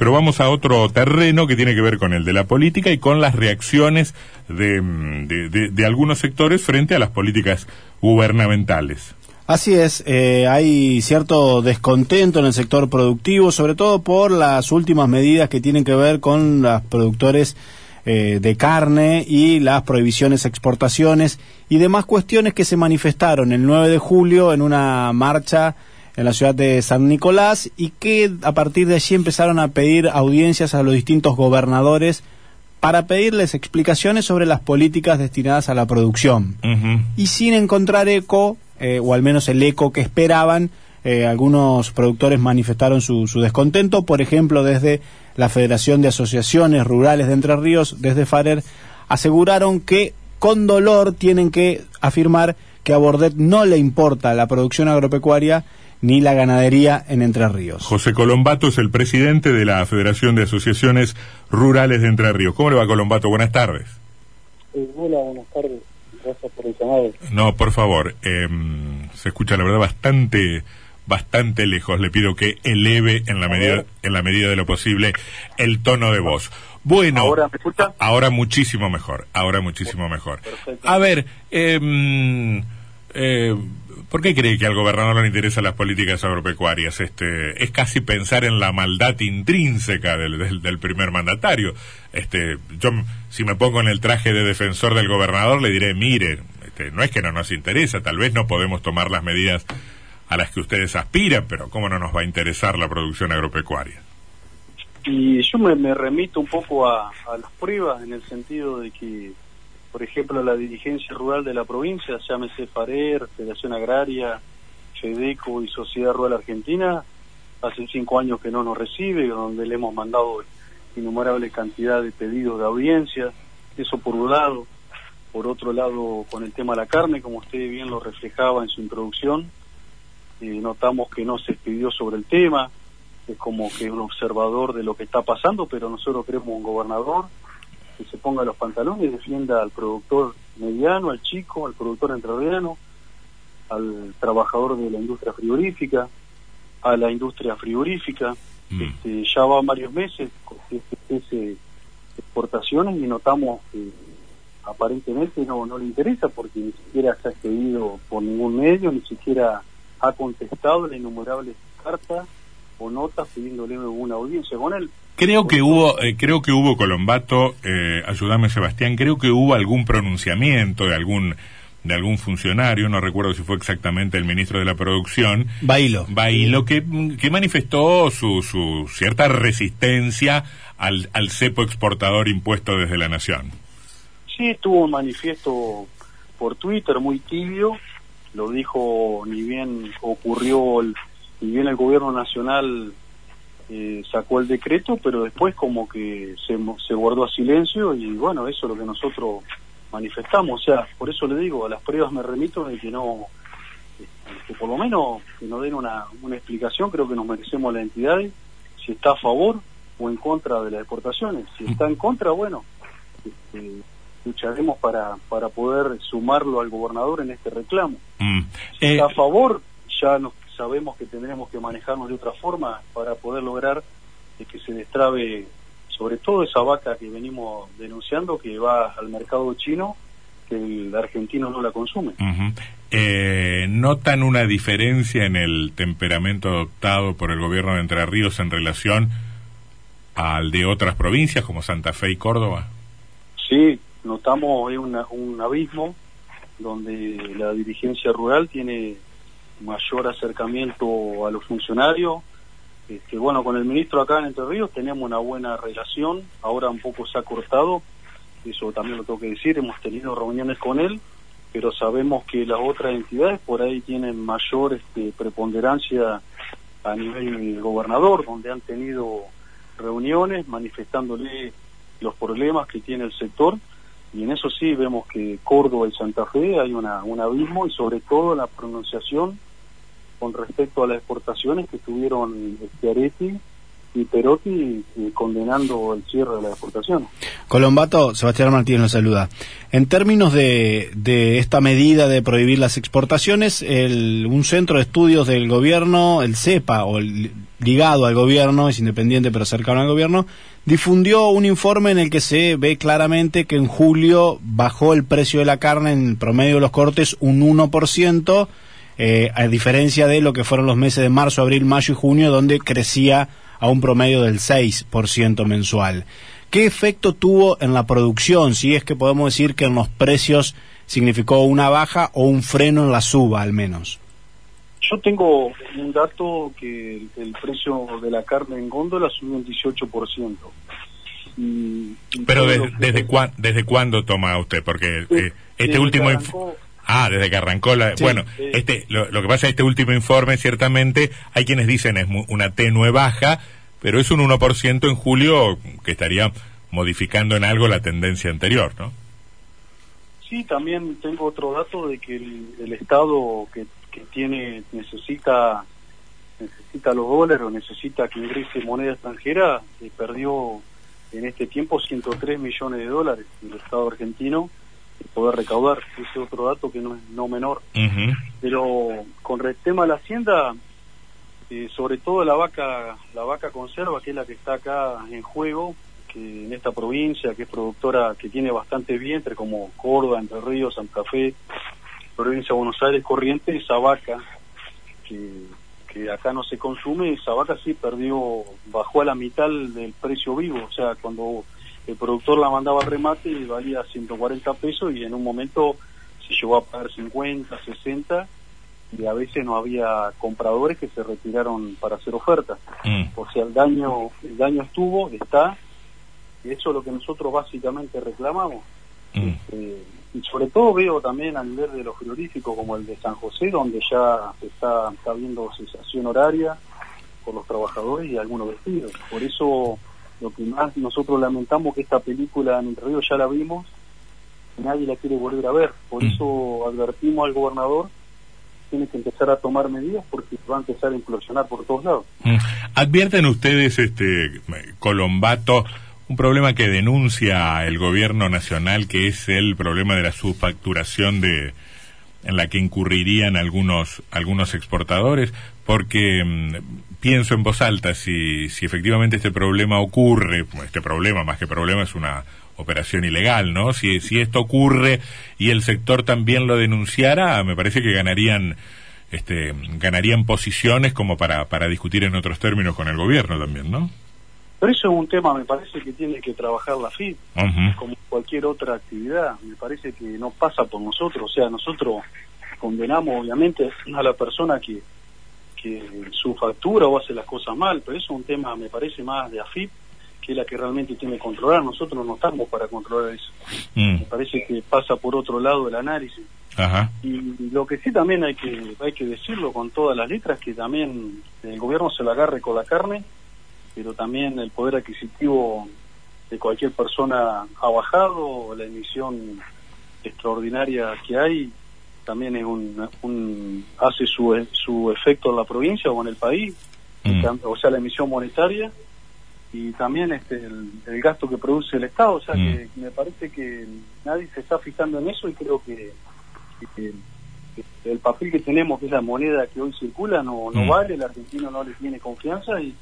pero vamos a otro terreno que tiene que ver con el de la política y con las reacciones de, mm, algunos sectores frente a las políticas gubernamentales. Así es, eh, hay cierto descontento en el sector productivo, sobre todo por las últimas medidas que tienen que ver con los productores eh, de carne y las prohibiciones exportaciones y demás cuestiones que se manifestaron el 9 de julio en una marcha en la ciudad de San Nicolás y que a partir de allí empezaron a pedir audiencias a los distintos gobernadores para pedirles explicaciones sobre las políticas destinadas a la producción. Y sin encontrar eco, eh, o al menos el eco que esperaban, eh, algunos productores manifestaron su, su, descontento, por ejemplo, desde la Federación de Asociaciones Rurales de Entre Ríos, desde FARER, aseguraron que con dolor tienen que afirmar que a Bordet no le importa la producción agropecuaria ni la ganadería en Entre Ríos. José Colombato es el presidente de la Federación de Asociaciones Rurales de Entre Ríos. ¿Cómo le va, Colombato? Buenas tardes. Eh, hola, buenas tardes. Gracias por el llamado. No, por favor. Em, se escucha, la verdad, bastante bastante lejos. Le pido que eleve en la medida en la medida de lo posible el tono de voz. Bueno, ahora me escucha. Ahora muchísimo mejor. Ahora muchísimo mejor. A ver, eh, eh, ¿Por qué cree que al gobernador no le interesan las políticas agropecuarias? Este, es casi pensar en la maldad intrínseca del, del, primer mandatario. Este, yo, si me pongo en el traje de defensor del gobernador, le diré, mire, este, no es que no nos interesa, tal vez no podemos tomar las medidas a las que ustedes aspiran, pero ¿cómo no nos va a interesar la producción agropecuaria? Y yo me, remito un poco a, a las pruebas en el sentido de que por ejemplo, la dirigencia rural de la provincia, llámese FARER, Federación Agraria, FEDECO y Sociedad Rural Argentina, hace cinco años que no nos recibe, donde le hemos mandado innumerable cantidad de pedidos de audiencia, eso por un lado. Por otro lado, con el tema de la carne, como usted bien lo reflejaba en su introducción, eh, notamos que no se pidió sobre el tema, es como que un observador de lo que está pasando, pero nosotros queremos un gobernador que se ponga los pantalones y defienda al productor mediano, al chico, al productor entrerriano, al trabajador de la industria frigorífica, a la industria frigorífica. Mm. Este, ya va varios meses con este exportaciones y notamos que aparentemente no, no le interesa porque ni siquiera se ha expedido por ningún medio, ni siquiera ha contestado la innumerable carta o notas pidiéndole una audiencia con él. Creo que hubo, eh, creo que hubo Colombato, eh, ayúdame Sebastián, creo que hubo algún pronunciamiento de algún de algún funcionario, no recuerdo si fue exactamente el ministro de la producción, Bailo, Bailo que, que manifestó su, su cierta resistencia al, al cepo exportador impuesto desde la nación. Sí, tuvo un manifiesto por Twitter muy tibio, lo dijo ni bien ocurrió, el, ni bien el gobierno nacional eh, sacó el decreto, pero después como que se, se guardó a silencio y bueno, eso es lo que nosotros manifestamos. O sea, por eso le digo, a las pruebas me remito de que no, que por lo menos que nos den una, una explicación, creo que nos merecemos la entidad, si está a favor o en contra de las exportaciones. Si está en contra, bueno, este, lucharemos para, para poder sumarlo al gobernador en este reclamo. Mm. Si está a eh, favor, ya nos sabemos que tendremos que manejarnos de otra forma para poder lograr que se destrabe sobre todo esa vaca que venimos denunciando que va al mercado chino que el argentino no la consume. Eh, ¿Notan una diferencia en el temperamento adoptado por el gobierno de Entre Ríos en relación al de otras provincias como Santa Fe y Córdoba? Sí, notamos un abismo donde la dirigencia rural tiene mayor acercamiento a los funcionarios. Este, bueno, con el ministro acá en Entre Ríos tenemos una buena relación, ahora un poco se ha cortado, eso también lo tengo que decir, hemos tenido reuniones con él, pero sabemos que las otras entidades por ahí tienen mayor este, preponderancia a nivel gobernador, donde han tenido reuniones manifestándole los problemas que tiene el sector y en eso sí vemos que Córdoba y Santa Fe hay una, un abismo y sobre todo la pronunciación con respecto a las exportaciones que tuvieron Schiaretti y Perotti eh, condenando el cierre de las exportaciones. Colombato, Sebastián Martínez nos saluda. En términos de, de esta medida de prohibir las exportaciones, el, un centro de estudios del gobierno, el CEPA, o ligado al gobierno, es independiente pero cercano al gobierno, difundió un informe en el que se ve claramente que en julio bajó el precio de la carne en promedio de los cortes un 1%, eh, a diferencia de lo que fueron los meses de marzo, abril, mayo y junio, donde crecía a un promedio del 6% mensual. ¿Qué efecto tuvo en la producción? Si es que podemos decir que en los precios significó una baja o un freno en la suba al menos. Yo tengo un dato que el, precio de la carne en góndola subió un 18%. Pero desde, ¿desde cuándo toma usted? Porque eh, este último... Ah, desde que arrancó la... bueno, este lo, que pasa es este último informe, ciertamente, hay quienes dicen es una tenue baja, pero es un 1% en julio que estaría modificando en algo la tendencia anterior, ¿no? Sí, también tengo otro dato de que el, Estado que, que, tiene necesita necesita los dólares o necesita que ingrese moneda extranjera, eh, perdió en este tiempo 103 millones de dólares el Estado argentino poder recaudar. Ese es otro dato que no es no menor. Pero con el tema de la hacienda, eh, sobre todo la vaca, la vaca conserva, que es la que está acá en juego, que en esta provincia, que es productora, que tiene bastante vientre, como Córdoba, Entre Ríos, Santa Fe, provincia de Buenos Aires, Corriente, esa vaca, que, que acá no se consume, esa vaca sí perdió, bajó a la mitad del precio vivo, o sea, cuando el productor la mandaba a remate y valía 140 pesos y en un momento se llegó a pagar 50, 60 y a veces no había compradores que se retiraron para hacer ofertas. Mm. O sea, el daño, el daño estuvo, está, y eso es lo que nosotros básicamente reclamamos. Mm. Este, y sobre todo veo también a nivel de los frigoríficos como el de San José, donde ya se está, está viendo cesación horaria por los trabajadores y algunos vestidos. Por eso lo que más nosotros lamentamos que esta película en el río ya la vimos, y nadie la quiere volver a ver. Por mm. eso advertimos al gobernador tiene que empezar a tomar medidas porque va a empezar a implosionar por todos lados. Mm. Advierten ustedes, este Colombato, un problema que denuncia el gobierno nacional, que es el problema de la subfacturación de en la que incurrirían algunos algunos exportadores, porque mm, pienso en voz alta si si efectivamente este problema ocurre, este problema más que problema es una operación ilegal, ¿no? Si, si esto ocurre y el sector también lo denunciara, me parece que ganarían este, ganarían posiciones como para, para discutir en otros términos con el gobierno también, ¿no? Pero eso es un tema, me parece que tiene que trabajar la FIP, como cualquier otra actividad. Me parece que no pasa por nosotros. O sea, nosotros condenamos, obviamente, a la persona que, que su factura o hace las cosas mal, pero eso es un tema, me parece, más de AFIP que es la que realmente tiene que controlar. Nosotros no estamos para controlar eso. Mm. Me parece que pasa por otro lado el análisis. Y lo que sí también hay que hay que decirlo con todas las letras que también el gobierno se la agarre con la carne, pero también el poder adquisitivo de cualquier persona ha bajado, la emisión extraordinaria que hay también es un, hace su, su efecto en la provincia o en el país, mm. o sea, la emisión monetaria y también este el, gasto que produce el Estado, o sea que mm. me parece que nadie se está fijando en eso y creo que, el papel que tenemos, que es la moneda que hoy circula, no, no mm. vale, el argentino no le tiene confianza y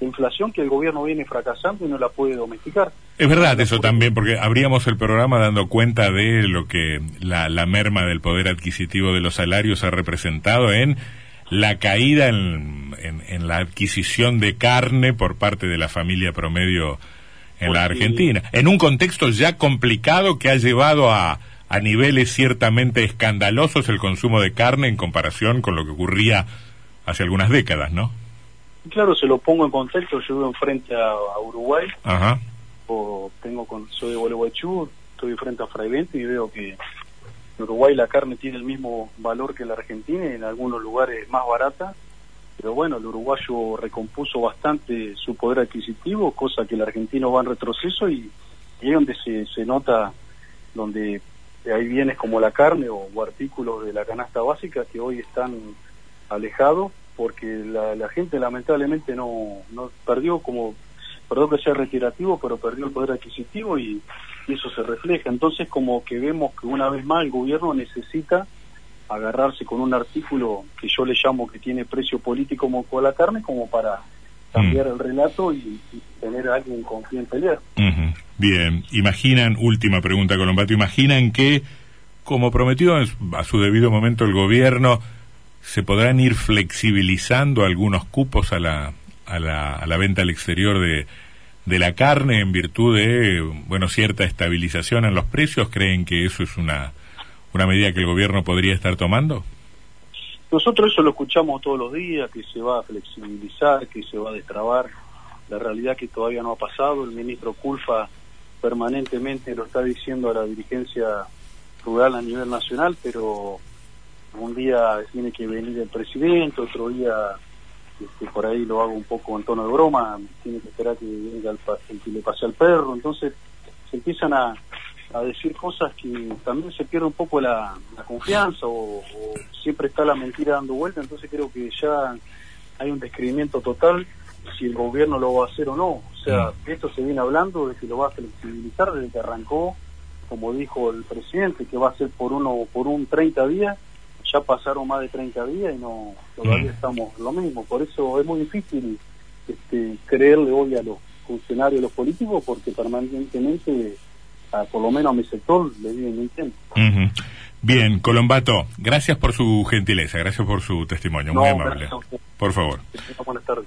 inflación que el gobierno viene fracasando y no la puede domesticar. Es verdad eso también, porque abríamos el programa dando cuenta de lo que la, la merma del poder adquisitivo de los salarios ha representado en la caída en, en, la adquisición de carne por parte de la familia promedio en la pues Argentina, en un contexto ya complicado que ha llevado a, a niveles ciertamente escandalosos el consumo de carne en comparación con lo que ocurría hace algunas décadas, ¿no? Claro, se lo pongo en contexto, yo vivo enfrente a, a Uruguay, Ajá. o tengo con, soy de Gualeguaychú, estoy frente a Fraivente y veo que en Uruguay la carne tiene el mismo valor que la Argentina y en algunos lugares más barata, pero bueno, el uruguayo recompuso bastante su poder adquisitivo, cosa que el argentino va en retroceso y, y es donde se, se nota, donde hay bienes como la carne o, artículos de la canasta básica que hoy están alejados porque la, la gente lamentablemente no, no perdió como perdón que sea retirativo, pero perdió el poder adquisitivo y, eso se refleja. Entonces, como que vemos que una vez más el gobierno necesita agarrarse con un artículo que yo le llamo que tiene precio político como con la carne, como para cambiar mm. el relato y, tener a alguien con quien pelear. Bien, imaginan, última pregunta Colombato, imaginan que, como prometió a su debido momento el gobierno, se podrán ir flexibilizando algunos cupos a la, a la, a la venta al exterior de, de la carne en virtud de, bueno, cierta estabilización en los precios? ¿Creen que eso es una, una medida que el gobierno podría estar tomando? Nosotros eso lo escuchamos todos los días, que se va a flexibilizar, que se va a destrabar. La realidad que todavía no ha pasado. El ministro Culfa permanentemente lo está diciendo a la dirigencia rural a nivel nacional, pero un día tiene que venir el presidente, otro día este, por ahí lo hago un poco en tono de broma, tiene que esperar que venga el, que le pase al perro, entonces se empiezan a, a decir cosas que también se pierde un poco la, confianza o, siempre está la mentira dando vuelta, entonces creo que ya hay un describimiento total si el gobierno lo va a hacer o no. O sea, mm. esto se viene hablando de que lo va a flexibilizar desde que arrancó, como dijo el presidente, que va a ser por uno por un 30 días. Ya pasaron más de 30 días y no todavía mm. estamos lo mismo. Por eso es muy difícil este, creerle hoy a los funcionarios, a los políticos, porque permanentemente por lo menos a mi sector, le di mi tiempo. Bien, Colombato, gracias por su gentileza, gracias por su testimonio, muy amable. Por favor. Buenas tardes.